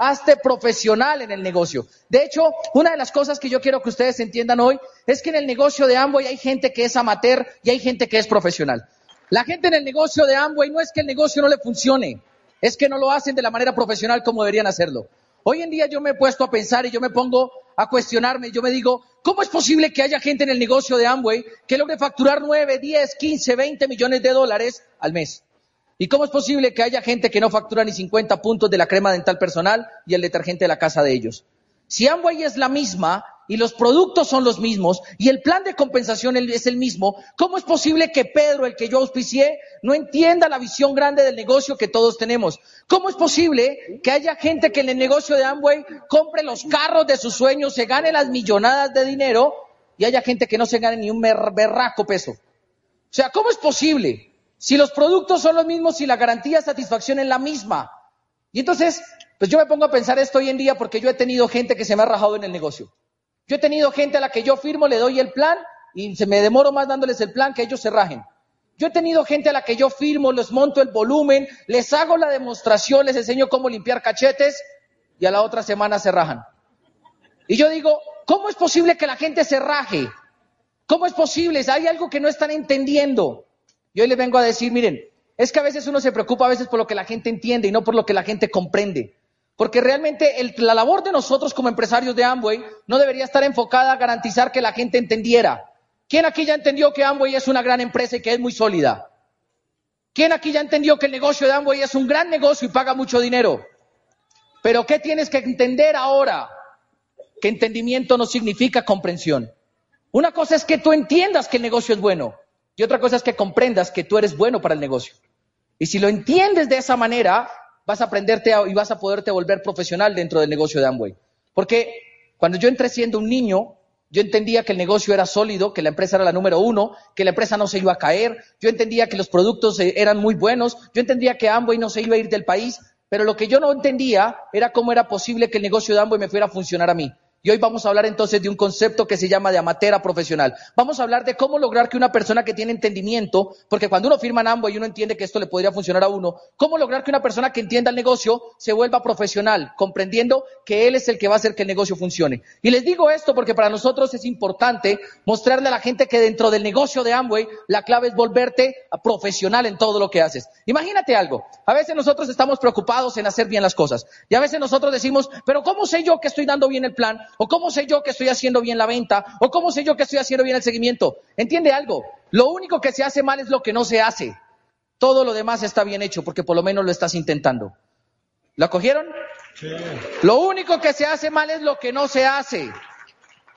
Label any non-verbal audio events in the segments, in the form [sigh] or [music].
hazte profesional en el negocio. De hecho, una de las cosas que yo quiero que ustedes entiendan hoy es que en el negocio de Amway hay gente que es amateur y hay gente que es profesional. La gente en el negocio de Amway no es que el negocio no le funcione, es que no lo hacen de la manera profesional como deberían hacerlo. Hoy en día yo me he puesto a pensar y yo me pongo a cuestionarme, yo me digo, ¿cómo es posible que haya gente en el negocio de Amway que logre facturar 9, 10, 15, 20 millones de dólares al mes? ¿Y cómo es posible que haya gente que no factura ni 50 puntos de la crema dental personal y el detergente de la casa de ellos? Si Amway es la misma y los productos son los mismos y el plan de compensación es el mismo, ¿cómo es posible que Pedro, el que yo auspicié, no entienda la visión grande del negocio que todos tenemos? ¿Cómo es posible que haya gente que en el negocio de Amway compre los carros de sus sueños, se gane las millonadas de dinero y haya gente que no se gane ni un berraco peso? O sea, ¿cómo es posible? Si los productos son los mismos y la garantía de satisfacción es la misma. Y entonces, pues yo me pongo a pensar esto hoy en día porque yo he tenido gente que se me ha rajado en el negocio. Yo he tenido gente a la que yo firmo, le doy el plan y se me demoro más dándoles el plan que ellos se rajen. Yo he tenido gente a la que yo firmo, les monto el volumen, les hago la demostración, les enseño cómo limpiar cachetes y a la otra semana se rajan. Y yo digo, ¿cómo es posible que la gente se raje? ¿Cómo es posible? Hay algo que no están entendiendo. Y hoy les vengo a decir, miren, es que a veces uno se preocupa a veces por lo que la gente entiende y no por lo que la gente comprende. Porque realmente la labor de nosotros como empresarios de Amway no debería estar enfocada a garantizar que la gente entendiera. ¿Quién aquí ya entendió que Amway es una gran empresa y que es muy sólida? ¿Quién aquí ya entendió que el negocio de Amway es un gran negocio y paga mucho dinero? Pero ¿qué tienes que entender ahora? Que entendimiento no significa comprensión. Una cosa es que tú entiendas que el negocio es bueno. Y otra cosa es que comprendas que tú eres bueno para el negocio. Y si lo entiendes de esa manera, vas a aprenderte y vas a poderte volver profesional dentro del negocio de Amway. Porque cuando yo entré siendo un niño, yo entendía que el negocio era sólido, que la empresa era la número uno, que la empresa no se iba a caer, yo entendía que los productos eh, eran muy buenos, yo entendía que Amway no se iba a ir del país, pero lo que yo no entendía era cómo era posible que el negocio de Amway me fuera a funcionar a mí. Y hoy vamos a hablar entonces de un concepto que se llama de amatera profesional. Vamos a hablar de cómo lograr que una persona que tiene entendimiento, porque cuando uno firma en ambos y uno entiende que esto le podría funcionar a uno, cómo lograr que una persona que entienda el negocio se vuelva profesional, comprendiendo que él es el que va a hacer que el negocio funcione. Y les digo esto porque para nosotros es importante mostrarle a la gente que dentro del negocio de Amway la clave es volverte profesional en todo lo que haces. Imagínate algo. A veces nosotros estamos preocupados en hacer bien las cosas. Y a veces nosotros decimos, pero ¿cómo sé yo que estoy dando bien el plan? ¿O cómo sé yo que estoy haciendo bien la venta? ¿O cómo sé yo que estoy haciendo bien el seguimiento? ¿Entiende algo? Lo único que se hace mal es lo que no se hace. Todo lo demás está bien hecho porque por lo menos lo estás intentando. ¿Lo cogieron? Sí. Lo único que se hace mal es lo que no se hace.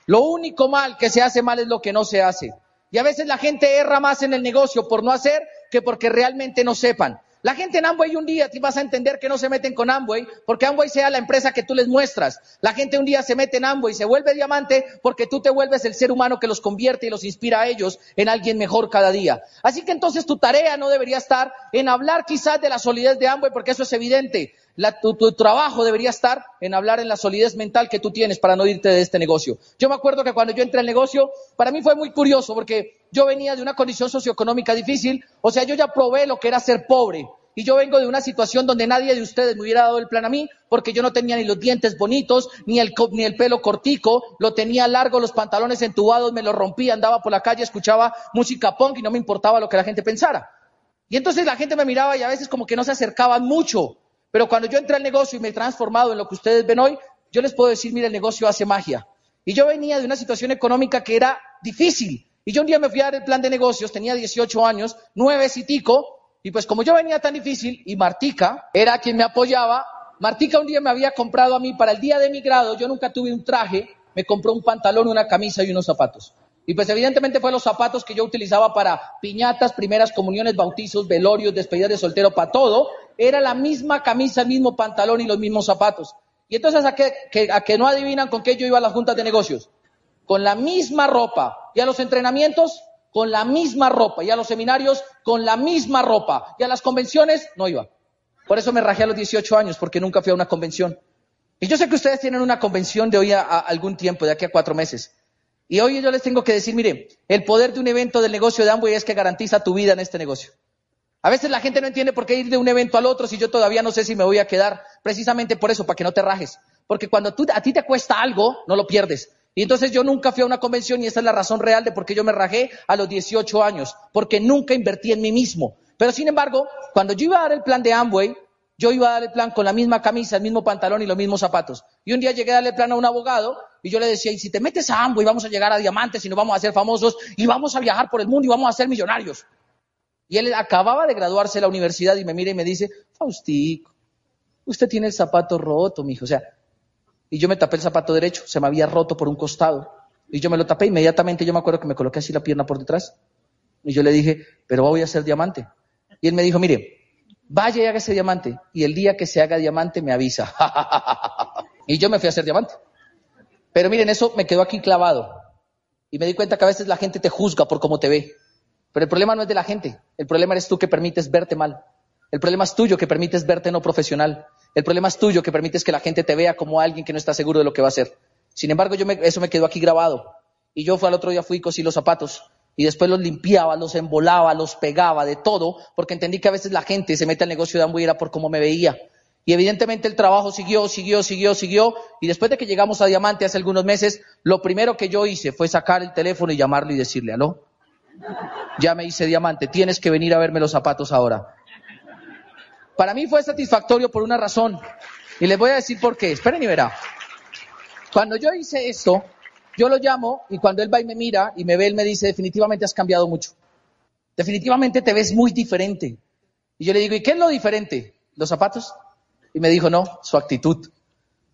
Lo único mal que se hace mal es lo que no se hace. Y a veces la gente erra más en el negocio por no hacer que porque realmente no sepan. La gente en Amway un día te vas a entender que no se meten con Amway porque Amway sea la empresa que tú les muestras. La gente un día se mete en Amway y se vuelve diamante porque tú te vuelves el ser humano que los convierte y los inspira a ellos en alguien mejor cada día. Así que entonces tu tarea no debería estar en hablar quizás de la solidez de Amway porque eso es evidente. tu, tu, trabajo debería estar en hablar en la solidez mental que tú tienes para no irte de este negocio. Yo me acuerdo que cuando yo entré al negocio, para mí fue muy curioso porque yo venía de una condición socioeconómica difícil, o sea, yo ya probé lo que era ser pobre. Y yo vengo de una situación donde nadie de ustedes me hubiera dado el plan a mí, porque yo no tenía ni los dientes bonitos, ni el, ni el pelo cortico, lo tenía largo, los pantalones entubados, me los rompía, andaba por la calle, escuchaba música punk y no me importaba lo que la gente pensara. Y entonces la gente me miraba y a veces como que no se acercaban mucho. Pero cuando yo entré al negocio y me he transformado en lo que ustedes ven hoy, yo les puedo decir, mire, el negocio hace magia. Y yo venía de una situación económica que era difícil. Y yo un día me fui a dar el plan de negocios, tenía 18 años, nueve y y pues como yo venía tan difícil y Martica era quien me apoyaba, Martica un día me había comprado a mí para el día de mi grado, yo nunca tuve un traje, me compró un pantalón, una camisa y unos zapatos. Y pues evidentemente fue los zapatos que yo utilizaba para piñatas, primeras comuniones, bautizos, velorios, despedidas de soltero, para todo. Era la misma camisa, el mismo pantalón y los mismos zapatos. Y entonces a que, a que no adivinan con qué yo iba a las juntas de negocios. Con la misma ropa. Y a los entrenamientos, con la misma ropa y a los seminarios con la misma ropa y a las convenciones no iba. Por eso me rajé a los 18 años porque nunca fui a una convención. Y yo sé que ustedes tienen una convención de hoy a, algún tiempo, de aquí a cuatro meses. Y hoy yo les tengo que decir, mire, el poder de un evento del negocio de Amway es que garantiza tu vida en este negocio. A veces la gente no entiende por qué ir de un evento al otro si yo todavía no sé si me voy a quedar. Precisamente por eso, para que no te rajes. Porque cuando a ti te cuesta algo, no lo pierdes. Y entonces yo nunca fui a una convención y esa es la razón real de por qué yo me rajé a los 18 años. Porque nunca invertí en mí mismo. Pero sin embargo, cuando yo iba a dar el plan de Amway, yo iba a dar el plan con la misma camisa, el mismo pantalón y los mismos zapatos. Y un día llegué a darle el plan a un abogado y yo le decía, y si te metes a Amway vamos a llegar a diamantes y nos vamos a hacer famosos y vamos a viajar por el mundo y vamos a ser millonarios. Y él acababa de graduarse de la universidad y me mira y me dice, Faustico, usted tiene el zapato roto, mijo. O sea, y yo me tapé el zapato derecho, se me había roto por un costado. Y yo me lo tapé inmediatamente, yo me acuerdo que me coloqué así la pierna por detrás. Y yo le dije, pero voy a hacer diamante. Y él me dijo, mire, vaya y haga ese diamante. Y el día que se haga diamante me avisa. [laughs] y yo me fui a hacer diamante. Pero miren, eso me quedó aquí clavado. Y me di cuenta que a veces la gente te juzga por cómo te ve. Pero el problema no es de la gente, el problema eres tú que permites verte mal. El problema es tuyo que permites verte no profesional. El problema es tuyo que permites que la gente te vea como alguien que no está seguro de lo que va a hacer. Sin embargo, yo eso me quedó aquí grabado. Y yo fue al otro día fui y cosí los zapatos. Y después los limpiaba, los embolaba, los pegaba, de todo, porque entendí que a veces la gente se mete al negocio de Amway por cómo me veía. Y evidentemente el trabajo siguió, siguió, siguió, siguió. Y después de que llegamos a Diamante hace algunos meses, lo primero que yo hice fue sacar el teléfono y llamarle y decirle, aló, ya me hice diamante, tienes que venir a verme los zapatos ahora. Para mí fue satisfactorio por una razón. Y les voy a decir por qué. Esperen y verá. Cuando yo hice esto, yo lo llamo y cuando él va y me mira y me ve, él me dice, definitivamente has cambiado mucho. Definitivamente te ves muy diferente. Y yo le digo, ¿y qué es lo diferente? ¿Los zapatos? Y me dijo, no, su actitud.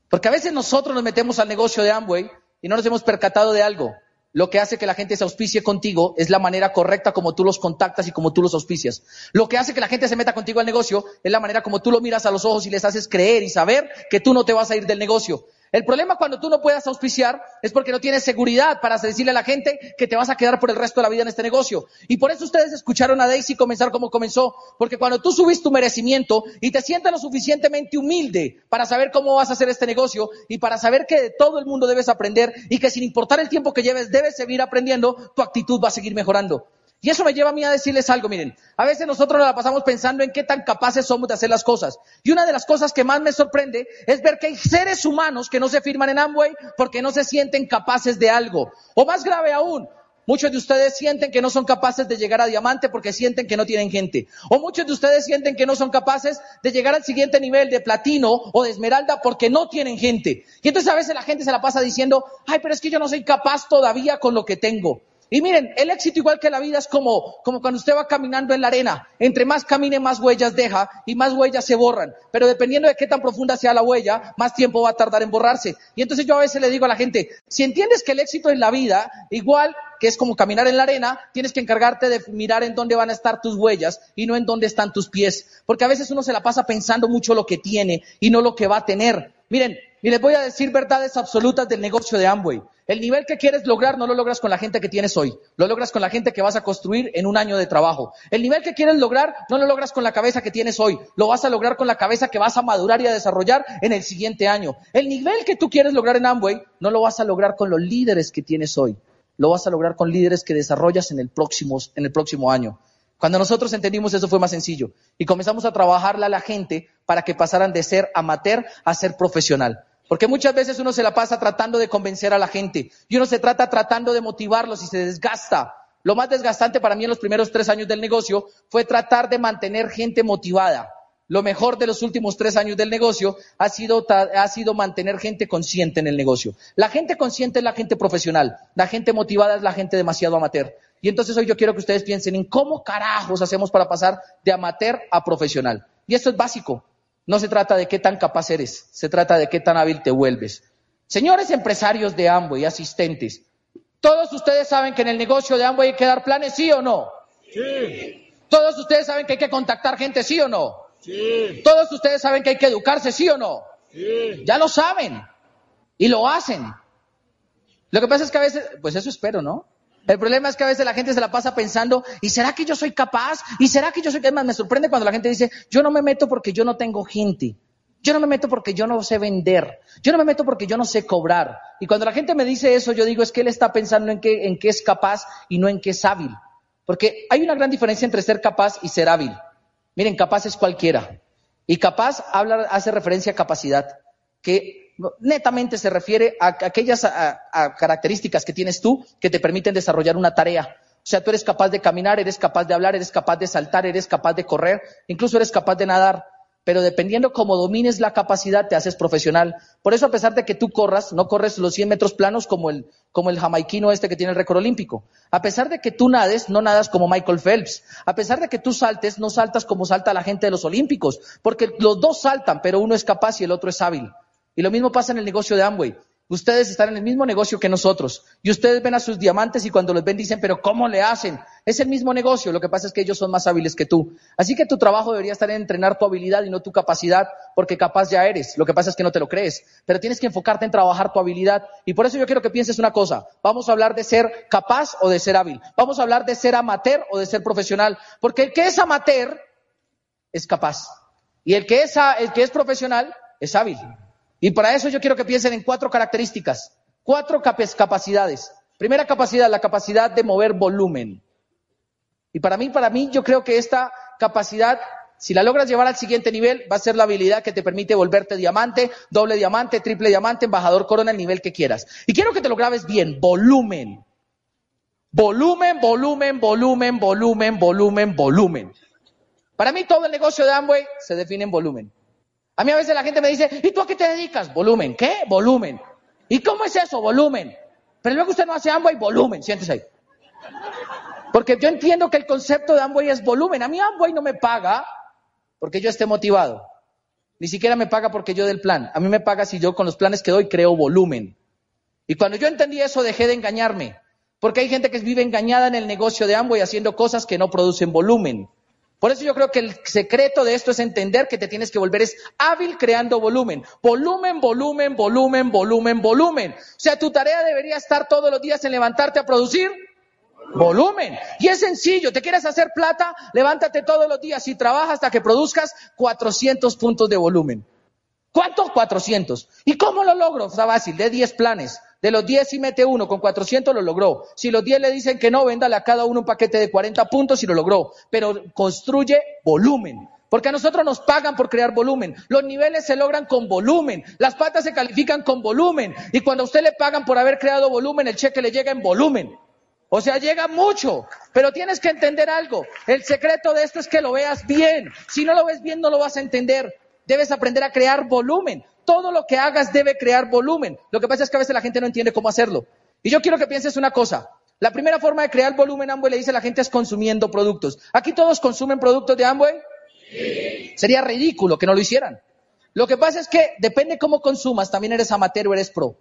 Porque a veces nosotros nos metemos al negocio de Amway y no nos hemos percatado de algo. Lo que hace que la gente se auspicie contigo es la manera correcta como tú los contactas y como tú los auspicias. Lo que hace que la gente se meta contigo al negocio es la manera como tú lo miras a los ojos y les haces creer y saber que tú no te vas a ir del negocio. El problema cuando tú no puedas auspiciar es porque no tienes seguridad para decirle a la gente que te vas a quedar por el resto de la vida en este negocio. Y por eso ustedes escucharon a Daisy comenzar como comenzó. Porque cuando tú subes tu merecimiento y te sientes lo suficientemente humilde para saber cómo vas a hacer este negocio y para saber que de todo el mundo debes aprender y que sin importar el tiempo que lleves debes seguir aprendiendo, tu actitud va a seguir mejorando. Y eso me lleva a mí a decirles algo, miren, a veces nosotros nos la pasamos pensando en qué tan capaces somos de hacer las cosas. Y una de las cosas que más me sorprende es ver que hay seres humanos que no se firman en Amway porque no se sienten capaces de algo. O más grave aún, muchos de ustedes sienten que no son capaces de llegar a diamante porque sienten que no tienen gente. O muchos de ustedes sienten que no son capaces de llegar al siguiente nivel de platino o de esmeralda porque no tienen gente. Y entonces a veces la gente se la pasa diciendo, ay, pero es que yo no soy capaz todavía con lo que tengo. Y miren, el éxito igual que la vida es como, como cuando usted va caminando en la arena. Entre más camine, más huellas deja y más huellas se borran. Pero dependiendo de qué tan profunda sea la huella, más tiempo va a tardar en borrarse. Y entonces yo a veces le digo a la gente, si entiendes que el éxito en la vida, igual que es como caminar en la arena, tienes que encargarte de mirar en dónde van a estar tus huellas y no en dónde están tus pies. Porque a veces uno se la pasa pensando mucho lo que tiene y no lo que va a tener. Miren, y les voy a decir verdades absolutas del negocio de Amway. El nivel que quieres lograr no lo logras con la gente que tienes hoy, lo logras con la gente que vas a construir en un año de trabajo. El nivel que quieres lograr no lo logras con la cabeza que tienes hoy, lo vas a lograr con la cabeza que vas a madurar y a desarrollar en el siguiente año. El nivel que tú quieres lograr en Amway no lo vas a lograr con los líderes que tienes hoy, lo vas a lograr con líderes que desarrollas en el próximo, en el próximo año. Cuando nosotros entendimos eso fue más sencillo y comenzamos a trabajarle a la gente para que pasaran de ser amateur a ser profesional. Porque muchas veces uno se la pasa tratando de convencer a la gente y uno se trata tratando de motivarlos y se desgasta. Lo más desgastante para mí en los primeros tres años del negocio fue tratar de mantener gente motivada. Lo mejor de los últimos tres años del negocio ha sido, ha sido mantener gente consciente en el negocio. La gente consciente es la gente profesional. La gente motivada es la gente demasiado amateur. Y entonces hoy yo quiero que ustedes piensen en cómo carajos hacemos para pasar de amateur a profesional. Y esto es básico. No se trata de qué tan capaz eres, se trata de qué tan hábil te vuelves. Señores empresarios de Amway, asistentes, todos ustedes saben que en el negocio de Amway hay que dar planes, ¿sí o no? Sí. Todos ustedes saben que hay que contactar gente, ¿sí o no? Sí. Todos ustedes saben que hay que educarse, ¿sí o no? Sí. Ya lo saben y lo hacen. Lo que pasa es que a veces, pues eso espero, ¿no? El problema es que a veces la gente se la pasa pensando, ¿y será que yo soy capaz? ¿Y será que yo soy capaz? Me sorprende cuando la gente dice, yo no me meto porque yo no tengo gente. Yo no me meto porque yo no sé vender. Yo no me meto porque yo no sé cobrar. Y cuando la gente me dice eso, yo digo, es que él está pensando en qué, en qué es capaz y no en qué es hábil. Porque hay una gran diferencia entre ser capaz y ser hábil. Miren, capaz es cualquiera. Y capaz habla, hace referencia a capacidad, que netamente se refiere a aquellas características que tienes tú que te permiten desarrollar una tarea. O sea, tú eres capaz de caminar, eres capaz de hablar, eres capaz de saltar, eres capaz de correr, incluso eres capaz de nadar pero dependiendo cómo domines la capacidad, te haces profesional. Por eso, a pesar de que tú corras, no corres los 100 metros planos como el, como el jamaiquino este que tiene el récord olímpico. A pesar de que tú nades, no nadas como Michael Phelps. A pesar de que tú saltes, no saltas como salta la gente de los olímpicos. Porque los dos saltan, pero uno es capaz y el otro es hábil. Y lo mismo pasa en el negocio de Amway. Ustedes están en el mismo negocio que nosotros. Y ustedes ven a sus diamantes y cuando los ven dicen, pero ¿cómo le hacen? Es el mismo negocio. Lo que pasa es que ellos son más hábiles que tú. Así que tu trabajo debería estar en entrenar tu habilidad y no tu capacidad, porque capaz ya eres. Lo que pasa es que no te lo crees. Pero tienes que enfocarte en trabajar tu habilidad. Y por eso yo quiero que pienses una cosa. Vamos a hablar de ser capaz o de ser hábil. Vamos a hablar de ser amateur o de ser profesional. Porque el que es amateur es capaz. Y el que es, el que es profesional es hábil. Y para eso yo quiero que piensen en cuatro características, cuatro capacidades. Primera capacidad, la capacidad de mover volumen. Y para mí, para mí, yo creo que esta capacidad, si la logras llevar al siguiente nivel, va a ser la habilidad que te permite volverte diamante, doble diamante, triple diamante, embajador corona, el nivel que quieras. Y quiero que te lo grabes bien, volumen. Volumen, volumen, volumen, volumen, volumen, volumen. Para mí todo el negocio de Amway se define en volumen. A mí a veces la gente me dice, ¿y tú a qué te dedicas? Volumen. ¿Qué? Volumen. ¿Y cómo es eso? Volumen. Pero luego usted no hace Amway, volumen. Siéntese ahí. Porque yo entiendo que el concepto de Amway es volumen. A mí Amway no me paga porque yo esté motivado. Ni siquiera me paga porque yo dé el plan. A mí me paga si yo con los planes que doy creo volumen. Y cuando yo entendí eso dejé de engañarme. Porque hay gente que vive engañada en el negocio de Amway haciendo cosas que no producen volumen. Por eso yo creo que el secreto de esto es entender que te tienes que volver es hábil creando volumen. Volumen, volumen, volumen, volumen, volumen. O sea, tu tarea debería estar todos los días en levantarte a producir volumen. Y es sencillo, te quieres hacer plata, levántate todos los días y trabaja hasta que produzcas 400 puntos de volumen. ¿Cuánto? 400. ¿Y cómo lo logro? Está fácil, de 10 planes. De los 10 y mete uno, con 400 lo logró. Si los 10 le dicen que no, véndale a cada uno un paquete de 40 puntos y lo logró. Pero construye volumen. Porque a nosotros nos pagan por crear volumen. Los niveles se logran con volumen. Las patas se califican con volumen. Y cuando a usted le pagan por haber creado volumen, el cheque le llega en volumen. O sea, llega mucho. Pero tienes que entender algo. El secreto de esto es que lo veas bien. Si no lo ves bien, no lo vas a entender. Debes aprender a crear volumen. Todo lo que hagas debe crear volumen. Lo que pasa es que a veces la gente no entiende cómo hacerlo. Y yo quiero que pienses una cosa. La primera forma de crear volumen Amway le dice a la gente es consumiendo productos. ¿Aquí todos consumen productos de Amway? Sí. Sería ridículo que no lo hicieran. Lo que pasa es que depende cómo consumas, también eres amateur o eres pro.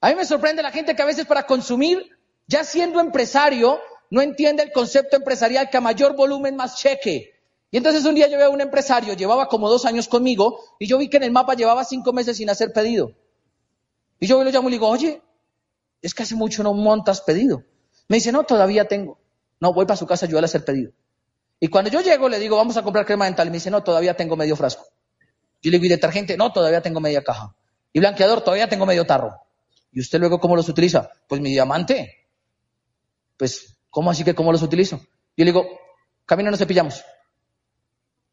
A mí me sorprende la gente que a veces para consumir, ya siendo empresario, no entiende el concepto empresarial que a mayor volumen más cheque. Y entonces un día yo veo a un empresario, llevaba como dos años conmigo, y yo vi que en el mapa llevaba cinco meses sin hacer pedido. Y yo lo llamo y le digo, oye, es que hace mucho no montas pedido. Me dice, no, todavía tengo. No, voy para su casa a ayudarle a hacer pedido. Y cuando yo llego, le digo, vamos a comprar crema dental. Y me dice, no, todavía tengo medio frasco. Yo le digo, ¿y detergente? No, todavía tengo media caja. Y blanqueador, todavía tengo medio tarro. ¿Y usted luego cómo los utiliza? Pues mi diamante. Pues, ¿cómo así que cómo los utilizo? Yo le digo, camino nos cepillamos.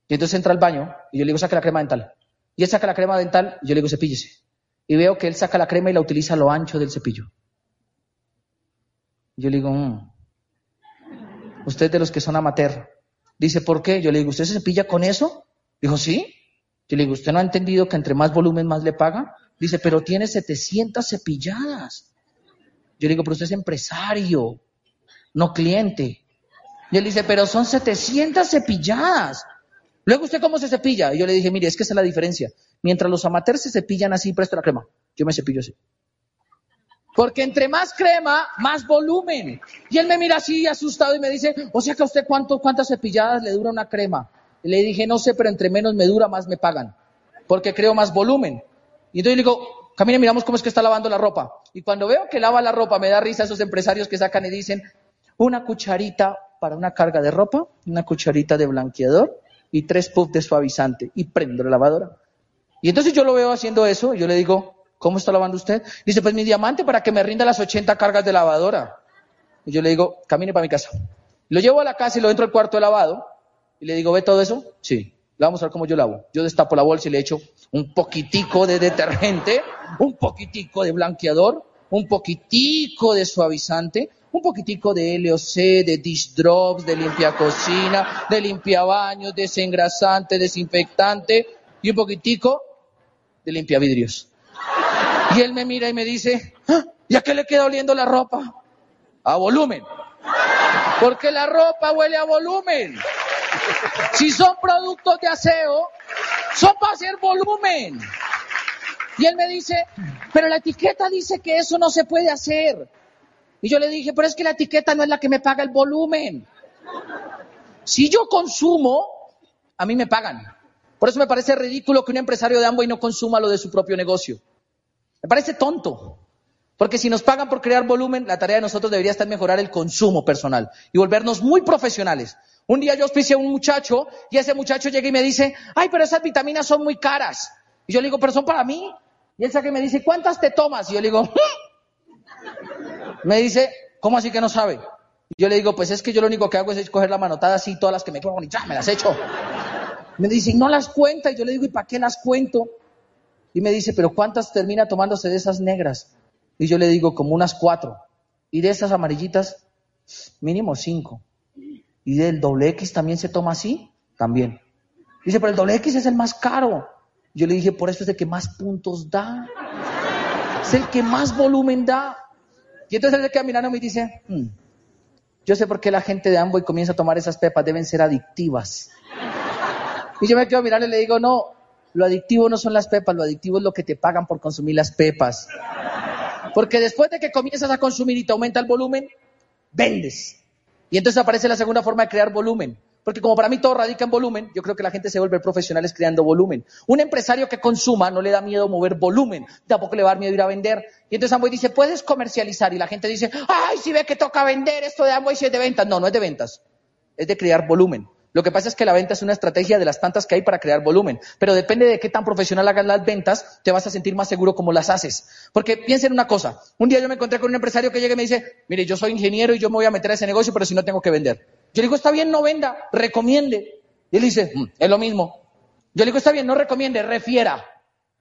Y entonces entra al baño y yo le digo, saca la crema dental. Y él saca la crema dental y yo le digo, cepíllese. Y veo que él saca la crema y la utiliza a lo ancho del cepillo. Yo le digo, mm. usted de los que son amateur. Dice, ¿por qué? Yo le digo, ¿usted se cepilla con eso? Dijo, sí. Yo le digo, ¿usted no ha entendido que entre más volumen más le paga? Dice, pero tiene 700 cepilladas. Yo le digo, pero usted es empresario, no cliente. Y él dice, pero son 700 cepilladas. Luego, ¿usted cómo se cepilla? Y yo le dije, mire, es que esa es la diferencia. Mientras los amateurs se cepillan así, presto la crema. Yo me cepillo así. Porque entre más crema, más volumen. Y él me mira así asustado y me dice, o sea que a usted cuánto, cuántas cepilladas le dura una crema. Y le dije, no sé, pero entre menos me dura, más me pagan. Porque creo más volumen. Y entonces le digo, camina, miramos cómo es que está lavando la ropa. Y cuando veo que lava la ropa, me da risa esos empresarios que sacan y dicen, una cucharita para una carga de ropa, una cucharita de blanqueador, y tres puffs de suavizante y prendo la lavadora. Y entonces yo lo veo haciendo eso y yo le digo, ¿cómo está lavando usted? Dice, pues mi diamante para que me rinda las 80 cargas de lavadora. Y yo le digo, camine para mi casa. Lo llevo a la casa y lo entro al cuarto de lavado Y le digo, ¿ve todo eso? Sí. Le vamos a ver cómo yo lavo. Yo destapo la bolsa y le echo un poquitico de detergente, un poquitico de blanqueador, un poquitico de suavizante, un poquitico de LOC, de dish drops, de limpia cocina, de limpia baños, desengrasante, desinfectante y un poquitico de limpia vidrios. Y él me mira y me dice, ¿Ah, ¿y a qué le queda oliendo la ropa? A volumen. Porque la ropa huele a volumen. Si son productos de aseo, son para hacer volumen. Y él me dice, pero la etiqueta dice que eso no se puede hacer. Y yo le dije, pero es que la etiqueta no es la que me paga el volumen. Si yo consumo, a mí me pagan. Por eso me parece ridículo que un empresario de Amway no consuma lo de su propio negocio. Me parece tonto. Porque si nos pagan por crear volumen, la tarea de nosotros debería estar mejorar el consumo personal y volvernos muy profesionales. Un día yo auspicié a un muchacho y ese muchacho llega y me dice, ay, pero esas vitaminas son muy caras. Y yo le digo, pero son para mí. Y él saca y me dice, ¿cuántas te tomas? Y yo le digo, me dice, ¿cómo así que no sabe? Yo le digo, pues es que yo lo único que hago es escoger la manotada así, todas las que me quedan y ya, me las echo. Me dice, no las cuenta. Y yo le digo, ¿y para qué las cuento? Y me dice, pero ¿cuántas termina tomándose de esas negras? Y yo le digo, como unas cuatro. Y de esas amarillitas, mínimo cinco. Y del doble X también se toma así, también. Dice, pero el doble X es el más caro. Yo le dije, por eso es el que más puntos da. Es el que más volumen da. Y entonces él se queda mirando y dice, hmm, yo sé por qué la gente de Amboy comienza a tomar esas pepas, deben ser adictivas. Y yo me quedo mirando y le digo, no, lo adictivo no son las pepas, lo adictivo es lo que te pagan por consumir las pepas. Porque después de que comienzas a consumir y te aumenta el volumen, vendes. Y entonces aparece la segunda forma de crear volumen. Porque como para mí todo radica en volumen, yo creo que la gente se vuelve profesionales creando volumen. Un empresario que consuma no le da miedo mover volumen, tampoco le va a dar miedo ir a vender. Y entonces Amway dice, puedes comercializar. Y la gente dice, ay, si ve que toca vender, esto de Amway si es de ventas. No, no es de ventas, es de crear volumen. Lo que pasa es que la venta es una estrategia de las tantas que hay para crear volumen, pero depende de qué tan profesional hagas las ventas, te vas a sentir más seguro como las haces. Porque piensen una cosa, un día yo me encontré con un empresario que llega y me dice, mire, yo soy ingeniero y yo me voy a meter a ese negocio, pero si no tengo que vender. Yo le digo, está bien, no venda, recomiende. Y él dice, mm, es lo mismo. Yo le digo, está bien, no recomiende, refiera.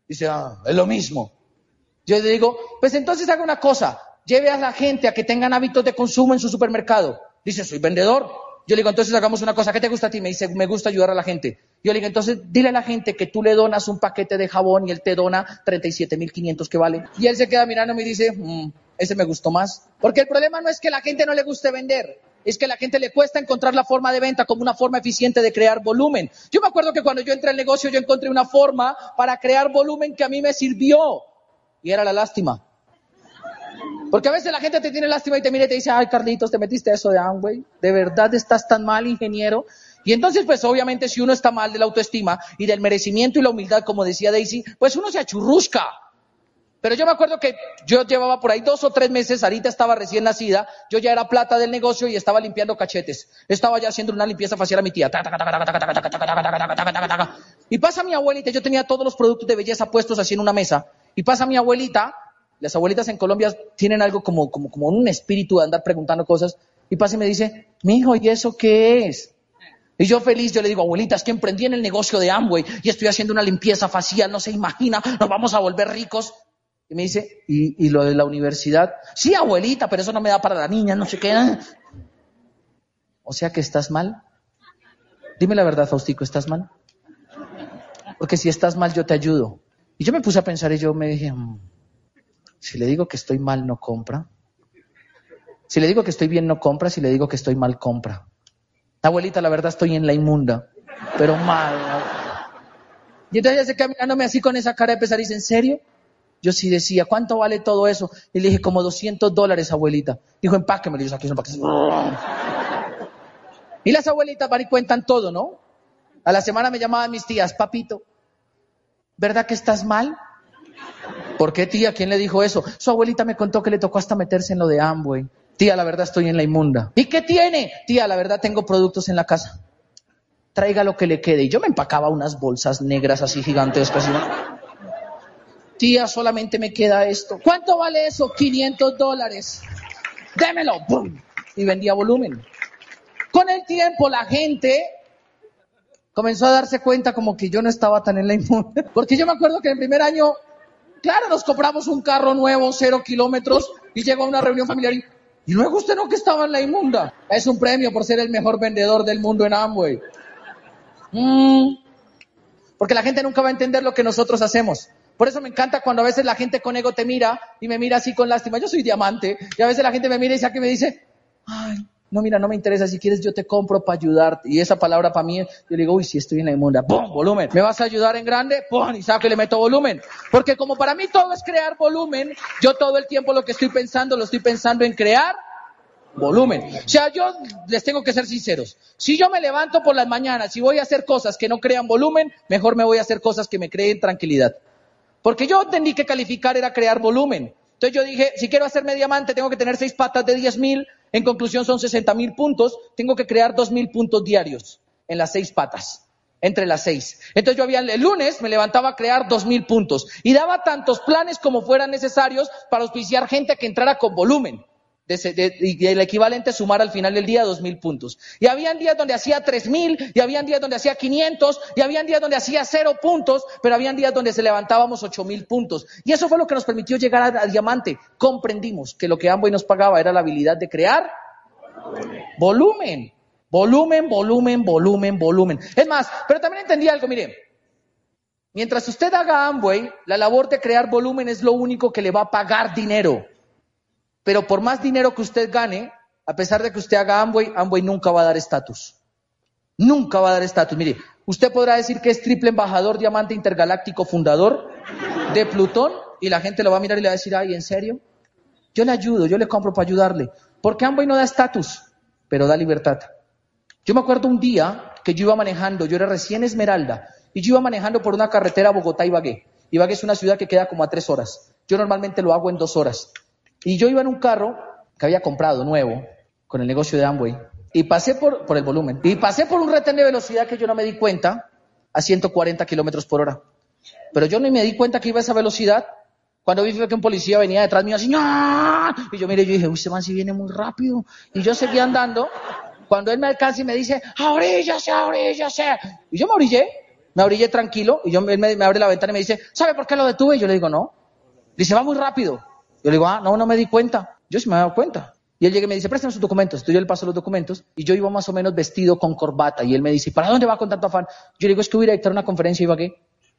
Dice, ah, es lo mismo. Yo le digo, pues entonces haga una cosa, lleve a la gente a que tengan hábitos de consumo en su supermercado. Dice, soy vendedor. Yo le digo, entonces hagamos una cosa, ¿qué te gusta a ti? Me dice, me gusta ayudar a la gente. Yo le digo, entonces dile a la gente que tú le donas un paquete de jabón y él te dona 37.500 que vale. Y él se queda mirando y me dice, mm, ese me gustó más. Porque el problema no es que la gente no le guste vender, es que a la gente le cuesta encontrar la forma de venta como una forma eficiente de crear volumen. Yo me acuerdo que cuando yo entré al negocio yo encontré una forma para crear volumen que a mí me sirvió. Y era la lástima. Porque a veces la gente te tiene lástima y te mira y te dice, ay Carlitos, te metiste eso de Amway, de verdad estás tan mal, ingeniero. Y entonces, pues obviamente si uno está mal de la autoestima y del merecimiento y la humildad, como decía Daisy, pues uno se achurrusca. Pero yo me acuerdo que yo llevaba por ahí dos o tres meses, Arita estaba recién nacida, yo ya era plata del negocio y estaba limpiando cachetes. Estaba ya haciendo una limpieza facial a mi tía. Y pasa mi abuelita, yo tenía todos los productos de belleza puestos así en una mesa. Y pasa mi abuelita las abuelitas en Colombia tienen algo como, como, como un espíritu de andar preguntando cosas. Y pasa y me dice, mi hijo, ¿y eso qué es? Y yo feliz, yo le digo, abuelita, es que emprendí en el negocio de Amway y estoy haciendo una limpieza facial, no se imagina, nos vamos a volver ricos. Y me dice, ¿y, y lo de la universidad? Sí, abuelita, pero eso no me da para la niña, no sé qué. O sea que estás mal. Dime la verdad, Faustico, ¿estás mal? Porque si estás mal, yo te ayudo. Y yo me puse a pensar y yo me dije, mm, si le digo que estoy mal, no compra. Si le digo que estoy bien, no compra. Si le digo que estoy mal, compra. Abuelita, la verdad estoy en la inmunda, pero mal. Y entonces ella se queda mirándome así con esa cara de pesar y dice, ¿en serio? Yo sí decía, ¿cuánto vale todo eso? Y le dije, como 200 dólares, abuelita. Dijo, empáqueme. Le dije, aquí empaque. Y las abuelitas van y cuentan todo, ¿no? A la semana me llamaban mis tías, papito, ¿verdad que estás mal? ¿Por qué tía? ¿Quién le dijo eso? Su abuelita me contó que le tocó hasta meterse en lo de Amway. Tía, la verdad estoy en la inmunda. ¿Y qué tiene? Tía, la verdad tengo productos en la casa. Traiga lo que le quede. Y yo me empacaba unas bolsas negras así gigantescas. Tía, solamente me queda esto. ¿Cuánto vale eso? 500 dólares. Démelo. Y vendía volumen. Con el tiempo la gente comenzó a darse cuenta como que yo no estaba tan en la inmunda. [laughs] Porque yo me acuerdo que en el primer año, claro, nos compramos un carro nuevo, cero kilómetros, y llegó a una reunión familiar y, y luego usted no que estaba en la inmunda. Es un premio por ser el mejor vendedor del mundo en Amway. Mm. Porque la gente nunca va a entender lo que nosotros hacemos. Por eso me encanta cuando a veces la gente con ego te mira y me mira así con lástima. Yo soy diamante y a veces la gente me mira y saca y me dice, ay, no, mira, no me interesa, si quieres yo te compro para ayudarte. Y esa palabra para mí, yo le digo, uy, si estoy en la inmunda, ¡pum! Volumen. ¿Me vas a ayudar en grande? ¡Pum! Y saco y le meto volumen. Porque como para mí todo es crear volumen, yo todo el tiempo lo que estoy pensando, lo estoy pensando en crear volumen. O sea, yo les tengo que ser sinceros. Si yo me levanto por las mañanas y voy a hacer cosas que no crean volumen, mejor me voy a hacer cosas que me creen tranquilidad. Porque yo entendí que calificar era crear volumen. Entonces yo dije, si quiero hacerme diamante, tengo que tener seis patas de diez mil, en conclusión son 60 mil puntos, tengo que crear dos mil puntos diarios en las seis patas, entre las seis. Entonces yo había, el lunes me levantaba a crear dos mil puntos y daba tantos planes como fueran necesarios para auspiciar gente que entrara con volumen y el equivalente sumar al final del día dos mil puntos. Y habían días donde hacía tres mil, y habían días donde hacía 500, y habían días donde hacía cero puntos, pero habían días donde se levantábamos ocho mil puntos. Y eso fue lo que nos permitió llegar a, diamante. Comprendimos que lo que Amway nos pagaba era la habilidad de crear volumen. Volumen, volumen, volumen, volumen. Es más, pero también entendí algo, mire. Mientras usted haga Amway, la labor de crear volumen es lo único que le va a pagar dinero. Pero por más dinero que usted gane, a pesar de que usted haga Amway, Amway nunca va a dar estatus. Nunca va a dar estatus. Mire, usted podrá decir que es triple embajador diamante intergaláctico fundador de Plutón y la gente lo va a mirar y le va a decir, ay, ¿en serio? Yo le ayudo, yo le compro para ayudarle. Porque Amway no da estatus, pero da libertad. Yo me acuerdo un día que yo iba manejando, yo era recién Esmeralda, y yo iba manejando por una carretera Bogotá-Ibagué. Ibagué es una ciudad que queda como a tres horas. Yo normalmente lo hago en dos horas. Y yo iba en un carro que había comprado nuevo con el negocio de Amway y pasé por, por el volumen. Y pasé por un retén de velocidad que yo no me di cuenta a 140 kilómetros por hora. Pero yo no me di cuenta que iba a esa velocidad cuando vi que un policía venía detrás mío así, y yo miré, yo dije, uy, este man si viene muy rápido. Y yo seguía andando. Cuando él me alcanza y me dice, abríllase, abríllase. Y yo me orillé, me orillé tranquilo, y yo, él me, me abre la ventana y me dice, ¿sabe por qué lo detuve? Y yo le digo, no. Dice, va muy rápido. Yo le digo, ah, no, no me di cuenta. Yo sí me he dado cuenta. Y él llega y me dice, préstame sus documentos. Yo le paso los documentos y yo iba más o menos vestido con corbata. Y él me dice, ¿para dónde va con tanto afán? Yo le digo, es que voy a dictar una conferencia y va qué.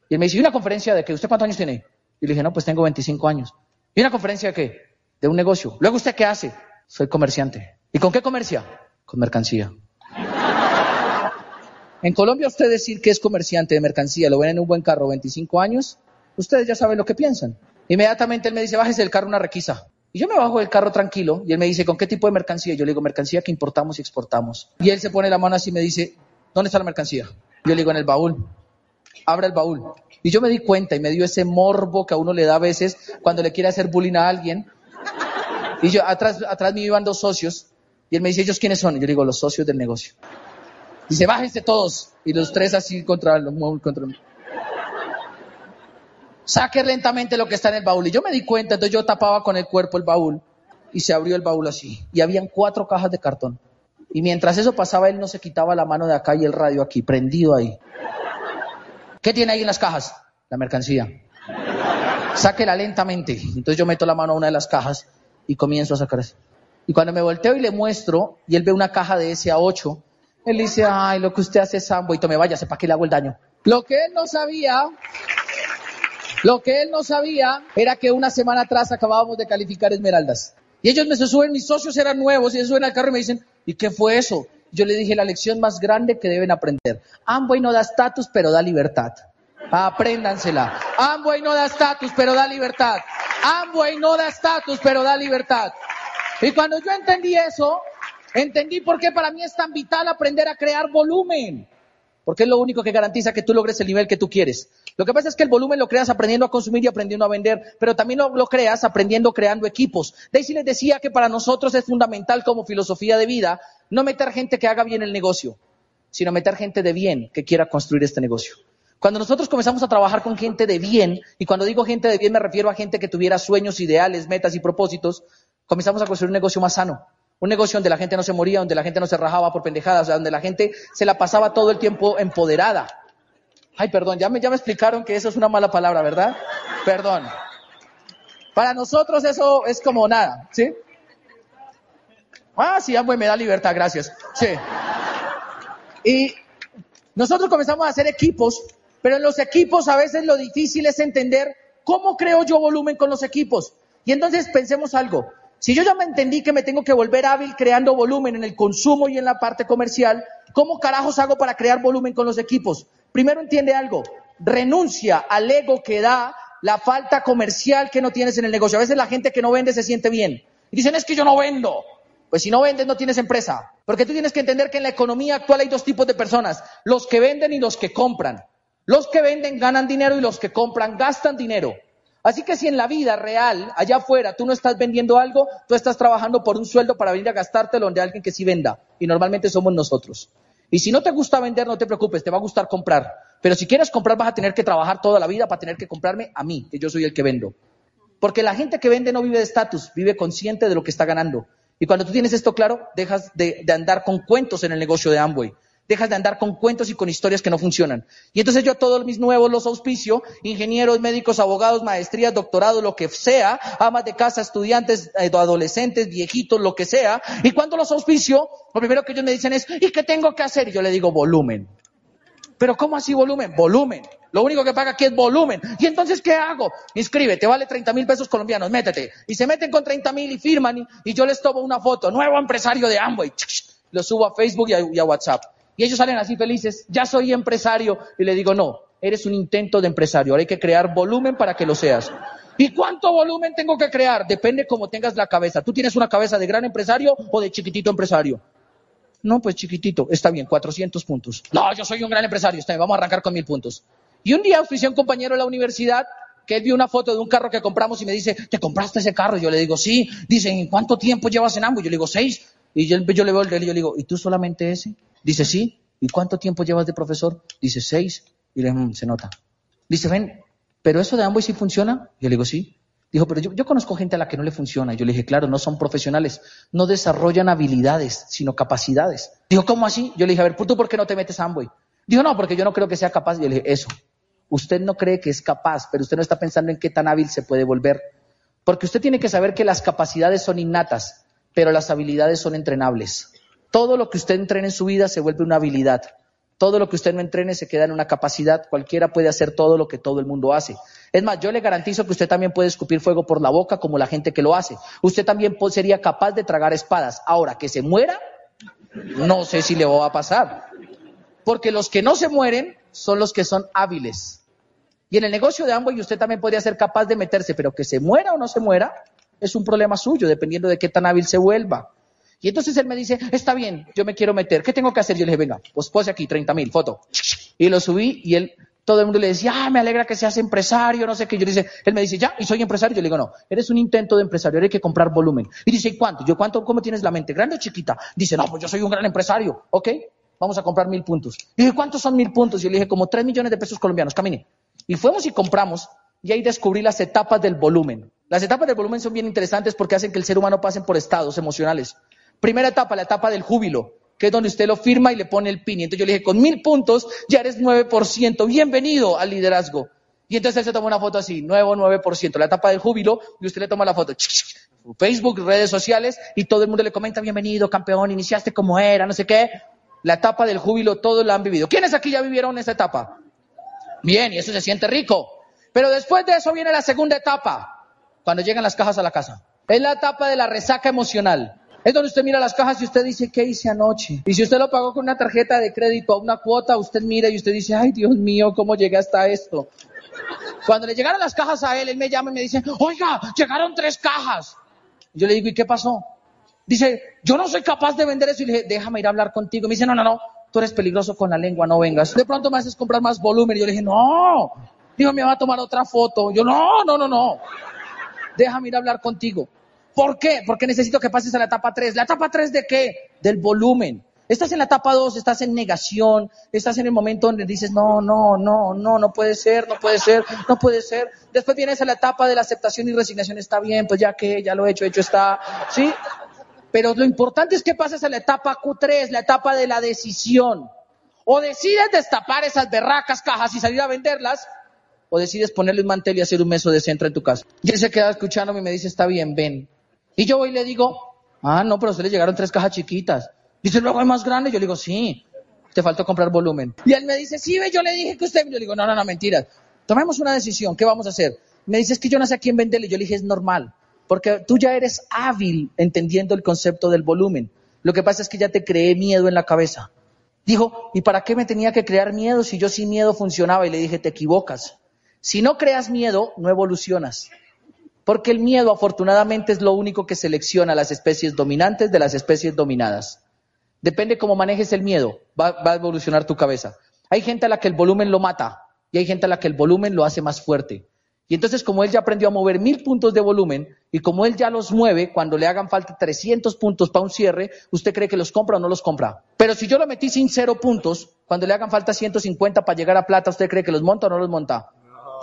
Y él me dice, ¿y una conferencia de qué? ¿Usted cuántos años tiene? Y le dije, no, pues tengo 25 años. ¿Y una conferencia de qué? De un negocio. Luego, ¿usted qué hace? Soy comerciante. ¿Y con qué comercia? Con mercancía. en Colombia, usted decir que es comerciante de mercancía, lo ven en un buen carro, 25 años, ustedes ya saben lo que piensan. Inmediatamente él me dice, bájese del carro una requisa. Y yo me bajo del carro tranquilo y él me dice, ¿con qué tipo de mercancía? Yo le digo, mercancía que importamos y exportamos. Y él se pone la mano así y me dice, ¿dónde está la mercancía? Yo le digo, en el baúl. Abre el baúl. Y yo me di cuenta y me dio ese morbo que a uno le da a veces cuando le quiere hacer bullying a alguien. Y yo, atrás, atrás me iban dos socios. Y él me dice, ¿ellos quiénes son? Yo le digo, los socios del negocio. Dice, bájense todos. Y los tres así contra, contra saque lentamente lo que está en el baúl. Y yo me di cuenta, entonces yo tapaba con el cuerpo el baúl y se abrió el baúl así. Y habían cuatro cajas de cartón. Y mientras eso pasaba, él no se quitaba la mano de acá y el radio aquí, prendido ahí. ¿Qué tiene ahí en las cajas? La mercancía. Sáquela lentamente. Entonces yo meto la mano a una de las cajas y comienzo a sacar eso. Y cuando me volteo y le muestro, y él ve una caja de ese a 8, él dice, ay, lo que usted hace es sambo, y tome váyase, ¿para qué le hago el daño? Lo que él no sabía lo que él no sabía era que una semana atrás acabábamos de calificar esmeraldas. Y ellos me se suben, mis socios eran nuevos, y se suben al carro y me dicen, ¿y qué fue eso? Yo le dije la lección más grande que deben aprender. Amway no da estatus, pero da libertad. Apréndansela. Amway no da estatus, pero da libertad. Amway no da estatus, pero da libertad. Y cuando yo entendí eso, entendí por qué para mí es tan vital aprender a crear volumen porque es lo único que garantiza que tú logres el nivel que tú quieres. Lo que pasa es que el volumen lo creas aprendiendo a consumir y aprendiendo a vender, pero también lo, creas aprendiendo creando equipos. Daisy les decía que para nosotros es fundamental como filosofía de vida no meter gente que haga bien el negocio, sino meter gente de bien que quiera construir este negocio. Cuando nosotros comenzamos a trabajar con gente de bien, y cuando digo gente de bien me refiero a gente que tuviera sueños, ideales, metas y propósitos, comenzamos a construir un negocio más sano, Un negocio donde la gente no se moría, donde la gente no se rajaba por pendejadas, donde la gente se la pasaba todo el tiempo empoderada. Ay, perdón, ya me, ya me explicaron que eso es una mala palabra, ¿verdad? Perdón. Para nosotros eso es como nada, ¿sí? Ah, sí, Amway me da libertad, gracias. Sí. Y nosotros comenzamos a hacer equipos, pero en los equipos a veces lo difícil es entender cómo creo yo volumen con los equipos. Y entonces pensemos algo. Si yo ya me entendí que me tengo que volver hábil creando volumen en el consumo y en la parte comercial, ¿cómo carajos hago para crear volumen con los equipos? Primero entiende algo. Renuncia al ego que da la falta comercial que no tienes en el negocio. A veces la gente que no vende se siente bien. Y dicen, es que yo no vendo. Pues si no vendes, no tienes empresa. Porque tú tienes que entender que en la economía actual hay dos tipos de personas, los que venden y los que compran. Los que venden ganan dinero y los que compran gastan dinero. Así que si en la vida real, allá afuera, tú no estás vendiendo algo, tú estás trabajando por un sueldo para venir a gastártelo donde alguien que sí venda. Y normalmente somos nosotros. Y si no te gusta vender, no te preocupes, te va a gustar comprar. Pero si quieres comprar, vas a tener que trabajar toda la vida para tener que comprarme a mí, que yo soy el que vendo. Porque la gente que vende no vive de estatus, vive consciente de lo que está ganando. Y cuando tú tienes esto claro, dejas de, andar con cuentos en el negocio de Amway. Dejas de andar con cuentos y con historias que no funcionan. Y entonces yo a todos mis nuevos los auspicio, ingenieros, médicos, abogados, maestrías, doctorados, lo que sea, amas de casa, estudiantes, eh, adolescentes, viejitos, lo que sea. Y cuando los auspicio, lo primero que ellos me dicen es, ¿y qué tengo que hacer? Y yo le digo, volumen. Pero ¿cómo así volumen? Volumen. Lo único que paga aquí es volumen. ¿Y entonces qué hago? Inscríbete, vale 30 mil pesos colombianos, métete. Y se meten con 30 mil y firman y, yo les tomo una foto. Nuevo empresario de Amway. Lo subo a Facebook y a, WhatsApp. Y ellos salen así felices. Ya soy empresario. Y le digo, no, eres un intento de empresario. Ahora hay que crear volumen para que lo seas. ¿Y cuánto volumen tengo que crear? Depende cómo tengas la cabeza. ¿Tú tienes una cabeza de gran empresario o de chiquitito empresario? No, pues chiquitito, está bien, 400 puntos. No, yo soy un gran empresario, está bien, vamos a arrancar con mil puntos. Y un día a un compañero de la universidad que él vio una foto de un carro que compramos y me dice, ¿te compraste ese carro? Yo le digo, sí. Dice, ¿en cuánto tiempo llevas en ambos? Yo le digo, seis. Y yo, le veo el de y yo le digo, ¿y tú solamente ese? Dice, sí. ¿Y cuánto tiempo llevas de profesor? Dice, seis. Y le digo, mm, se nota. Dice, ven, ¿pero eso de ambos sí funciona? Yo le digo, sí. Dijo, pero yo, conozco gente a la que no le funciona. Yo le dije, claro, no son profesionales, no desarrollan habilidades, sino capacidades. Dijo, ¿cómo así? Yo le dije, a ver, ¿tú por qué no te metes a Amway? Dijo, no, porque yo no creo que sea capaz. Yo le dije, eso. Usted no cree que es capaz, pero usted no está pensando en qué tan hábil se puede volver. Porque usted tiene que saber que las capacidades son innatas, pero las habilidades son entrenables. Todo lo que usted entrena en su vida se vuelve una habilidad. Todo lo que usted no entrene se queda en una capacidad. Cualquiera puede hacer todo lo que todo el mundo hace. Es más, yo le garantizo que usted también puede escupir fuego por la boca como la gente que lo hace. Usted también sería capaz de tragar espadas. Ahora, que se muera, no sé si le va a pasar. Porque los que no se mueren son los que son hábiles. Y en el negocio de ambos, y usted también podría ser capaz de meterse, pero que se muera o no se muera, es un problema suyo, dependiendo de qué tan hábil se vuelva. Y entonces él me dice, está bien, yo me quiero meter, ¿qué tengo que hacer? Yo le dije, venga, pues pose aquí, 30 mil, foto. Y lo subí y él, todo el mundo le decía, ah, me alegra que seas empresario, no sé qué. Yo le dice, él me dice, ya, y soy empresario. Yo le digo, no, eres un intento de empresario, hay que comprar volumen. Y dice, ¿y cuánto? Yo, ¿cuánto, cómo tienes la mente? ¿Grande o chiquita? Dice, no, pues yo soy un gran empresario. Ok, vamos a comprar mil puntos. Y dije, ¿cuántos son mil puntos? Yo le dije, como tres millones de pesos colombianos, camine. Y fuimos y compramos, y ahí descubrí las etapas del volumen. Las etapas del volumen son bien interesantes porque hacen que el ser humano pase por estados emocionales. Primera etapa, la etapa del júbilo, que es donde usted lo firma y le pone el pin. Y entonces yo le dije, con mil puntos ya eres 9%, bienvenido al liderazgo. Y entonces él se toma una foto así, nuevo 9%, la etapa del júbilo, y usted le toma la foto. Facebook, redes sociales, y todo el mundo le comenta, bienvenido, campeón, iniciaste como era, no sé qué. La etapa del júbilo, todos la han vivido. ¿Quiénes aquí ya vivieron esa etapa? Bien, y eso se siente rico. Pero después de eso viene la segunda etapa, cuando llegan las cajas a la casa. Es la etapa de la resaca emocional. Es donde usted mira las cajas y usted dice, ¿qué hice anoche? Y si usted lo pagó con una tarjeta de crédito a una cuota, usted mira y usted dice, ay Dios mío, ¿cómo llegué hasta esto? Cuando le llegaron las cajas a él, él me llama y me dice, oiga, llegaron tres cajas. yo le digo, ¿y qué pasó? Dice, yo no soy capaz de vender eso. Y le dije, déjame ir a hablar contigo. me dice, no, no, no, tú eres peligroso con la lengua, no vengas. De pronto me haces comprar más volumen. Y yo le dije, no. Dijo, me va a tomar otra foto. Yo, no, no, no, no. Déjame ir a hablar contigo. ¿Por qué? Porque necesito que pases a la etapa 3. ¿La etapa 3 de qué? Del volumen. Estás en la etapa 2, estás en negación, estás en el momento donde dices, no, no, no, no, no puede ser, no puede ser, no puede ser. Después vienes a la etapa de la aceptación y resignación, está bien, pues ya que, ya lo he hecho, hecho está, ¿sí? Pero lo importante es que pases a la etapa Q3, la etapa de la decisión. O decides destapar esas berracas cajas y salir a venderlas, o decides ponerle un mantel y hacer un meso de centro en tu casa. Y él se queda escuchándome y me dice, está bien, ven. Y yo voy y le digo, ah, no, pero se le llegaron tres cajas chiquitas. Dice, luego hay más grande. Yo le digo, sí, te faltó comprar volumen. Y él me dice, sí, ve, yo le dije que usted. Yo le digo, no, no, no, mentiras. Tomemos una decisión, ¿qué vamos a hacer? Me dice, es que yo no sé a quién venderle. Yo le dije, es normal, porque tú ya eres hábil entendiendo el concepto del volumen. Lo que pasa es que ya te creé miedo en la cabeza. Dijo, ¿y para qué me tenía que crear miedo si yo sin miedo funcionaba? Y le dije, te equivocas. Si no creas miedo, no evolucionas. Porque el miedo, afortunadamente, es lo único que selecciona las especies dominantes de las especies dominadas. Depende cómo manejes el miedo, va, va, a evolucionar tu cabeza. Hay gente a la que el volumen lo mata y hay gente a la que el volumen lo hace más fuerte. Y entonces, como él ya aprendió a mover mil puntos de volumen y como él ya los mueve, cuando le hagan falta 300 puntos para un cierre, ¿usted cree que los compra o no los compra? Pero si yo lo metí sin cero puntos, cuando le hagan falta 150 para llegar a plata, ¿usted cree que los monta o no los monta?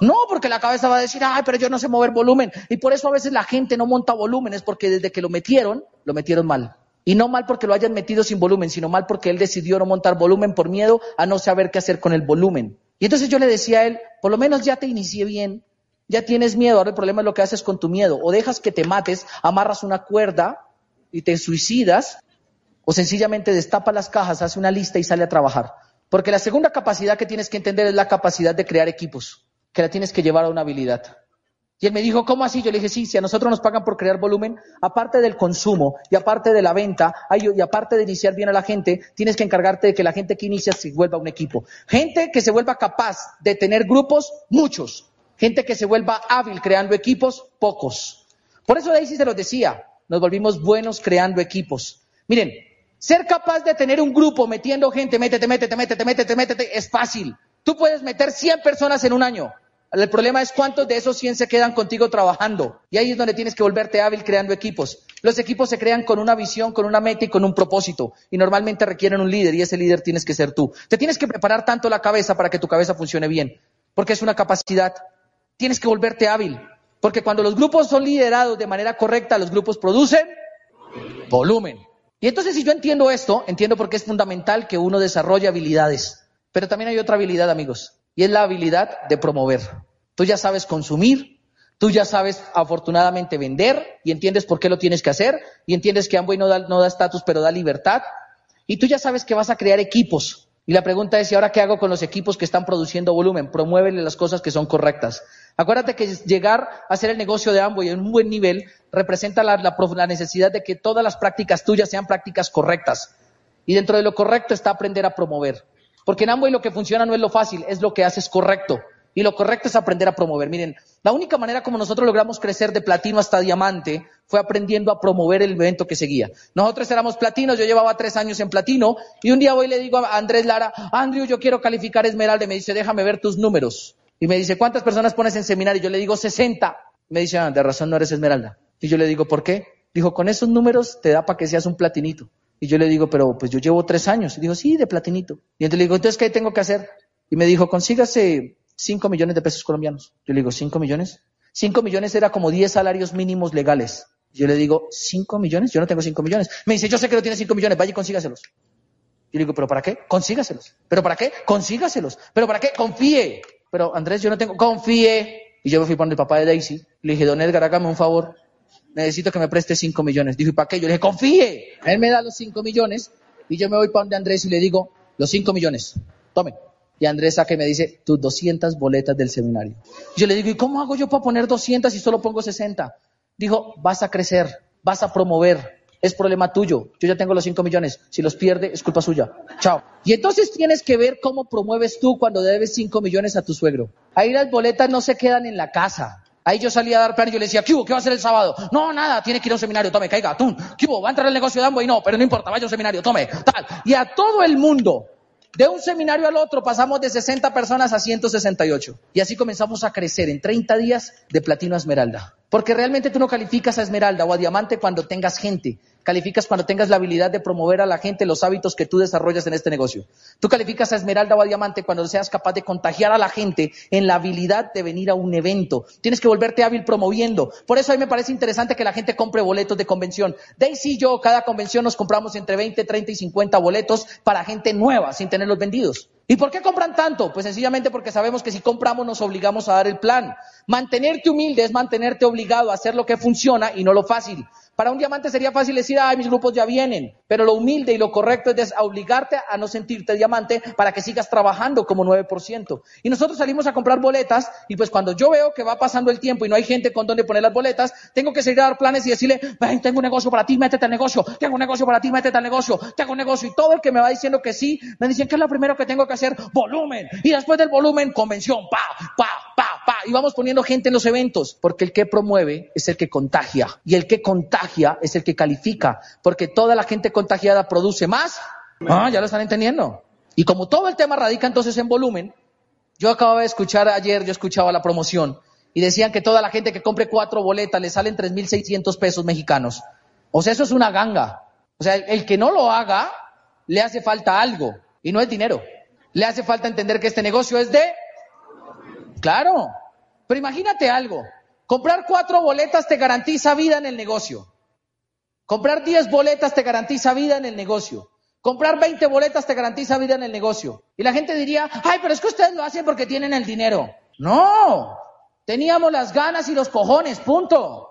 No, porque la cabeza va a decir, ay, pero yo no sé mover volumen. Y por eso a veces la gente no monta volumen, es porque desde que lo metieron, lo metieron mal. Y no mal porque lo hayan metido sin volumen, sino mal porque él decidió no montar volumen por miedo a no saber qué hacer con el volumen. Y entonces yo le decía a él, por lo menos ya te inicié bien, ya tienes miedo, ahora el problema es lo que haces con tu miedo. O dejas que te mates, amarras una cuerda y te suicidas, o sencillamente destapa las cajas, hace una lista y sale a trabajar. Porque la segunda capacidad que tienes que entender es la capacidad de crear equipos que la tienes que llevar a una habilidad. Y él me dijo, ¿cómo así? Yo le dije, sí, si a nosotros nos pagan por crear volumen, aparte del consumo y aparte de la venta y aparte de iniciar bien a la gente, tienes que encargarte de que la gente que inicia se vuelva un equipo. Gente que se vuelva capaz de tener grupos, muchos. Gente que se vuelva hábil creando equipos, pocos. Por eso Daisy se los decía, nos volvimos buenos creando equipos. Miren, ser capaz de tener un grupo metiendo gente, métete, métete, métete, métete, métete, es fácil. Tú puedes meter 100 personas en un año. El problema es cuántos de esos 100 se quedan contigo trabajando. Y ahí es donde tienes que volverte hábil creando equipos. Los equipos se crean con una visión, con una meta y con un propósito. Y normalmente requieren un líder y ese líder tienes que ser tú. Te tienes que preparar tanto la cabeza para que tu cabeza funcione bien. Porque es una capacidad. Tienes que volverte hábil. Porque cuando los grupos son liderados de manera correcta, los grupos producen volumen. Y entonces si yo entiendo esto, entiendo por qué es fundamental que uno desarrolle habilidades. Pero también hay otra habilidad, amigos, y es la habilidad de promover. Tú ya sabes consumir, tú ya sabes afortunadamente vender y entiendes por qué lo tienes que hacer y entiendes que Amway no da estatus pero da libertad y tú ya sabes que vas a crear equipos. Y la pregunta es, ¿y ahora qué hago con los equipos que están produciendo volumen? Promuévele las cosas que son correctas. Acuérdate que llegar a hacer el negocio de Amway en un buen nivel representa la, la necesidad de que todas las prácticas tuyas sean prácticas correctas. Y dentro de lo correcto está aprender a promover. Porque en Amway lo que funciona no es lo fácil, es lo que haces correcto. Y lo correcto es aprender a promover. Miren, la única manera como nosotros logramos crecer de platino hasta diamante fue aprendiendo a promover el evento que seguía. Nosotros éramos platinos, yo llevaba tres años en platino, y un día voy y le digo a Andrés Lara, Andrew, yo quiero calificar Esmeralda, y me dice, déjame ver tus números. Y me dice, ¿cuántas personas pones en seminario? Y yo le digo, 60. Me dice, ah, de razón no eres Esmeralda. Y yo le digo, ¿por qué? Dijo, con esos números te da para que seas un platinito. Y yo le digo, pero pues yo llevo tres años. Y dijo, sí, de platinito. Y entonces le digo, entonces, ¿qué tengo que hacer? Y me dijo, consígase cinco millones de pesos colombianos. Yo le digo, ¿cinco millones? Cinco millones era como diez salarios mínimos legales. Yo le digo, ¿cinco millones? Yo no tengo cinco millones. Me dice, yo sé que no tiene cinco millones, vaya y consígaselos. Yo le digo, ¿pero para qué? Consígaselos. ¿Pero para qué? Consígaselos. ¿Pero para qué? Confíe. Pero Andrés, yo no tengo, confíe. Y yo me fui por el papá de Daisy. Le dije, don Edgar, hágame un favor necesito que me preste 5 millones. Dijo, ¿y para qué? Yo le dije, confíe. Él me da los 5 millones y yo me voy para donde Andrés y le digo, los 5 millones, tome. Y Andrés saca y me dice, tus 200 boletas del seminario. yo le digo, ¿y cómo hago yo para poner 200 si solo pongo 60? Dijo, vas a crecer, vas a promover, es problema tuyo. Yo ya tengo los 5 millones. Si los pierde, es culpa suya. Chao. Y entonces tienes que ver cómo promueves tú cuando debes 5 millones a tu suegro. Ahí las boletas no se quedan en la casa. Ahí yo salía a dar plan y yo le decía, ¿qué hubo? ¿Qué va a hacer el sábado? No, nada, tiene que ir a un seminario, tome, caiga, tú, ¿qué hubo? ¿Va a entrar al negocio de Amway? No, pero no importa, vaya a un seminario, tome, tal. Y a todo el mundo, de un seminario al otro, pasamos de 60 personas a 168. Y así comenzamos a crecer en 30 días de platino a esmeralda. Porque realmente tú no calificas a esmeralda o a diamante cuando tengas gente Calificas cuando tengas la habilidad de promover a la gente los hábitos que tú desarrollas en este negocio. Tú calificas a esmeralda o a diamante cuando seas capaz de contagiar a la gente en la habilidad de venir a un evento. Tienes que volverte hábil promoviendo. Por eso a mí me parece interesante que la gente compre boletos de convención. Daisy y yo, cada convención nos compramos entre 20, 30 y 50 boletos para gente nueva, sin tenerlos vendidos. ¿Y por qué compran tanto? Pues sencillamente porque sabemos que si compramos nos obligamos a dar el plan. Mantenerte humilde es mantenerte obligado a hacer lo que funciona y no lo fácil. Para un diamante sería fácil decir, ay, mis grupos ya vienen, pero lo humilde y lo correcto es obligarte a no sentirte diamante para que sigas trabajando como 9%. Y nosotros salimos a comprar boletas y pues cuando yo veo que va pasando el tiempo y no hay gente con donde poner las boletas, tengo que seguir a dar planes y decirle, ven, tengo un negocio para ti, métete al negocio, tengo un negocio para ti, métete al negocio, tengo un negocio. Y todo el que me va diciendo que sí, me dicen que es lo primero que tengo que hacer, volumen. Y después del volumen, convención, pa, pa, pa, Y vamos poniendo gente en los eventos, porque el que promueve es el que contagia. Y el que contagia es el que califica, porque toda la gente contagiada produce más. Ah, ya lo están entendiendo. Y como todo el tema radica entonces en volumen, yo acababa de escuchar ayer, yo escuchaba la promoción y decían que toda la gente que compre cuatro boletas le salen 3.600 pesos mexicanos. O sea, eso es una ganga. O sea, el que no lo haga, le hace falta algo y no es dinero. Le hace falta entender que este negocio es de... Claro. Pero imagínate algo. Comprar cuatro boletas te garantiza vida en el negocio. Comprar 10 boletas te garantiza vida en el negocio. Comprar 20 boletas te garantiza vida en el negocio. Y la gente diría, ay, pero es que ustedes lo hacen porque tienen el dinero. No, teníamos las ganas y los cojones, punto.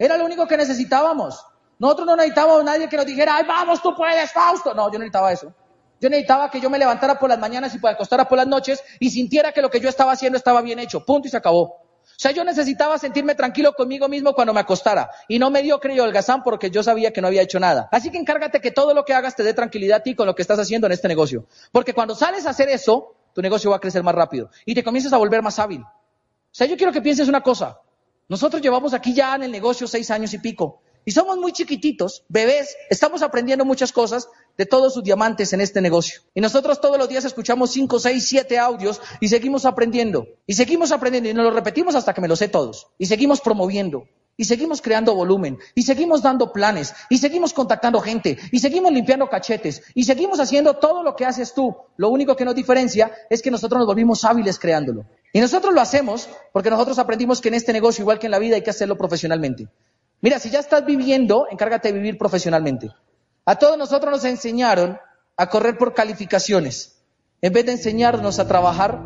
Era lo único que necesitábamos. Nosotros no necesitábamos nadie que nos dijera, ay, vamos, tú puedes, Fausto. No, yo no necesitaba eso. Yo necesitaba que yo me levantara por las mañanas y me acostara por las noches y sintiera que lo que yo estaba haciendo estaba bien hecho. Punto y se acabó. O sea, yo necesitaba sentirme tranquilo conmigo mismo cuando me acostara y no me dio el holgazán porque yo sabía que no había hecho nada. Así que encárgate que todo lo que hagas te dé tranquilidad a ti con lo que estás haciendo en este negocio. Porque cuando sales a hacer eso, tu negocio va a crecer más rápido y te comienzas a volver más hábil. O sea, yo quiero que pienses una cosa. Nosotros llevamos aquí ya en el negocio seis años y pico y somos muy chiquititos, bebés, estamos aprendiendo muchas cosas, de todos sus diamantes en este negocio. Y nosotros todos los días escuchamos cinco, seis, siete audios y seguimos aprendiendo. Y seguimos aprendiendo y nos lo repetimos hasta que me lo sé todos. Y seguimos promoviendo. Y seguimos creando volumen, y seguimos dando planes, y seguimos contactando gente, y seguimos limpiando cachetes, y seguimos haciendo todo lo que haces tú. Lo único que nos diferencia es que nosotros nos volvimos hábiles creándolo. Y nosotros lo hacemos porque nosotros aprendimos que en este negocio, igual que en la vida, hay que hacerlo profesionalmente. Mira, si ya estás viviendo, encárgate de vivir profesionalmente. A todos nosotros nos enseñaron a correr por calificaciones, en vez de enseñarnos a trabajar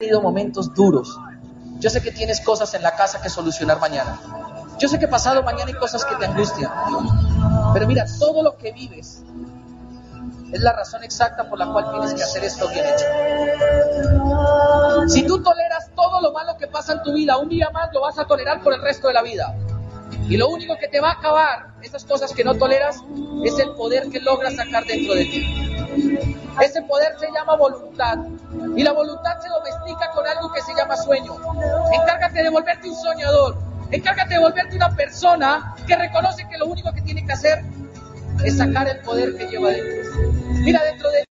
tenido momentos duros. Yo sé que tienes cosas en la casa que solucionar mañana. Yo sé que pasado mañana hay cosas que te angustian. Pero mira, todo lo que vives es la razón exacta por la cual tienes que hacer esto bien hecho. Si tú toleras todo lo malo que pasa en tu vida, un día más lo vas a tolerar por el resto de la vida. Y lo único que te va a acabar, esas cosas que no toleras, es el poder que logras sacar dentro de ti. Ese poder se llama voluntad. Y la voluntad se domestica con algo que se llama sueño. Encárgate de volverte un soñador. Encárgate de volverte una persona que reconoce que lo único que tiene que hacer es sacar el poder que lleva dentro. Mira, dentro de